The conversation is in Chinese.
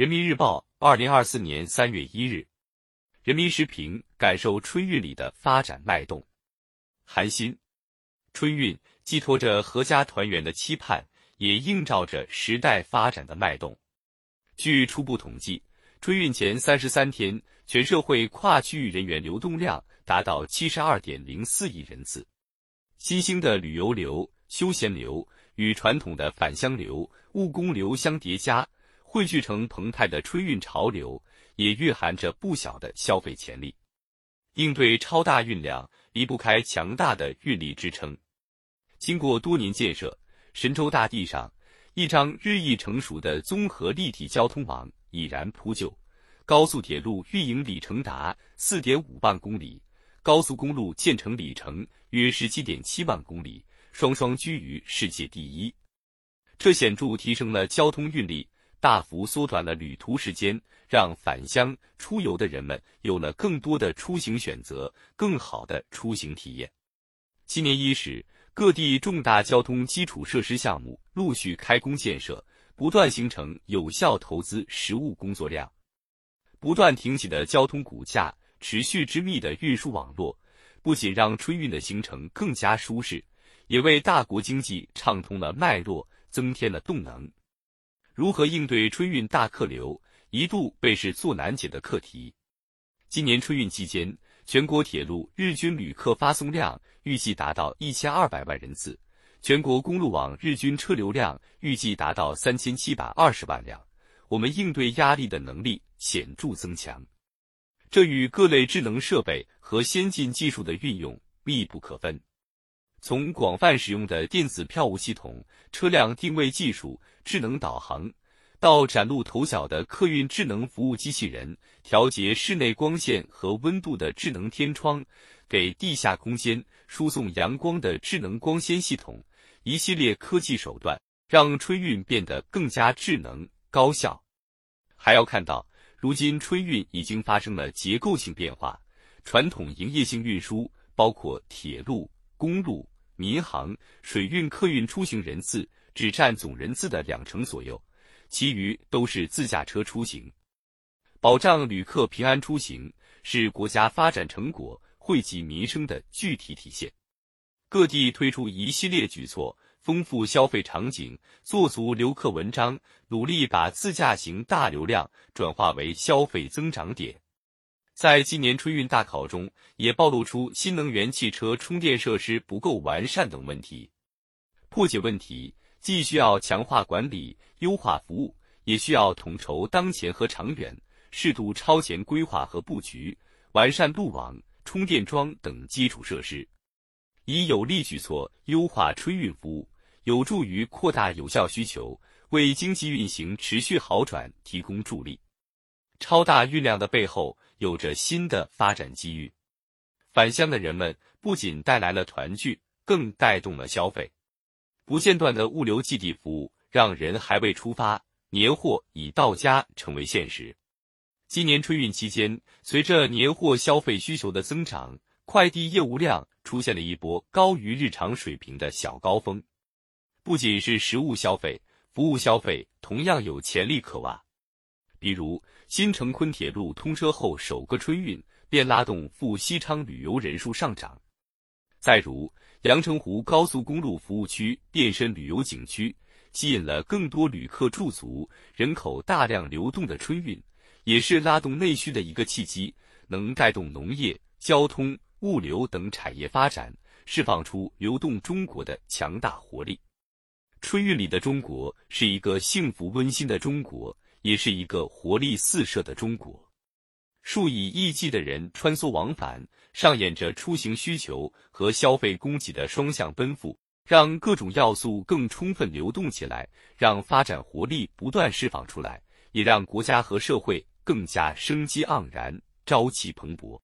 人民日报，二零二四年三月一日。人民时评：感受春运里的发展脉动。韩新，春运寄托着阖家团圆的期盼，也映照着时代发展的脉动。据初步统计，春运前三十三天，全社会跨区域人员流动量达到七十二点零四亿人次。新兴的旅游流、休闲流与传统的返乡流、务工流相叠加。汇聚成澎湃的春运潮流，也蕴含着不小的消费潜力。应对超大运量，离不开强大的运力支撑。经过多年建设，神州大地上一张日益成熟的综合立体交通网已然铺就。高速铁路运营里程达四点五万公里，高速公路建成里程约十七点七万公里，双双居于世界第一。这显著提升了交通运力。大幅缩短了旅途时间，让返乡出游的人们有了更多的出行选择，更好的出行体验。今年伊始，各地重大交通基础设施项目陆续开工建设，不断形成有效投资实物工作量。不断挺起的交通骨架，持续之密的运输网络，不仅让春运的行程更加舒适，也为大国经济畅通了脉络，增添了动能。如何应对春运大客流，一度被视作难解的课题。今年春运期间，全国铁路日均旅客发送量预计达到一千二百万人次，全国公路网日均车流量预计达到三千七百二十万辆。我们应对压力的能力显著增强，这与各类智能设备和先进技术的运用密不可分。从广泛使用的电子票务系统、车辆定位技术、智能导航，到崭露头角的客运智能服务机器人、调节室内光线和温度的智能天窗，给地下空间输送阳光的智能光纤系统，一系列科技手段，让春运变得更加智能高效。还要看到，如今春运已经发生了结构性变化，传统营业性运输，包括铁路、公路。民航、水运客运出行人次只占总人次的两成左右，其余都是自驾车出行。保障旅客平安出行是国家发展成果惠及民生的具体体现。各地推出一系列举措，丰富消费场景，做足留客文章，努力把自驾行大流量转化为消费增长点。在今年春运大考中，也暴露出新能源汽车充电设施不够完善等问题。破解问题，既需要强化管理、优化服务，也需要统筹当前和长远，适度超前规划和布局，完善路网、充电桩等基础设施，以有力举措优化春运服务，有助于扩大有效需求，为经济运行持续好转提供助力。超大运量的背后有着新的发展机遇，返乡的人们不仅带来了团聚，更带动了消费。不间断的物流寄递服务让人还未出发，年货已到家成为现实。今年春运期间，随着年货消费需求的增长，快递业务量出现了一波高于日常水平的小高峰。不仅是实物消费，服务消费同样有潜力可挖。比如，新成昆铁路通车后首个春运便拉动赴西昌旅游人数上涨。再如，阳澄湖高速公路服务区变身旅游景区，吸引了更多旅客驻足，人口大量流动的春运，也是拉动内需的一个契机，能带动农业、交通、物流等产业发展，释放出流动中国的强大活力。春运里的中国是一个幸福温馨的中国。也是一个活力四射的中国，数以亿计的人穿梭往返，上演着出行需求和消费供给的双向奔赴，让各种要素更充分流动起来，让发展活力不断释放出来，也让国家和社会更加生机盎然、朝气蓬勃。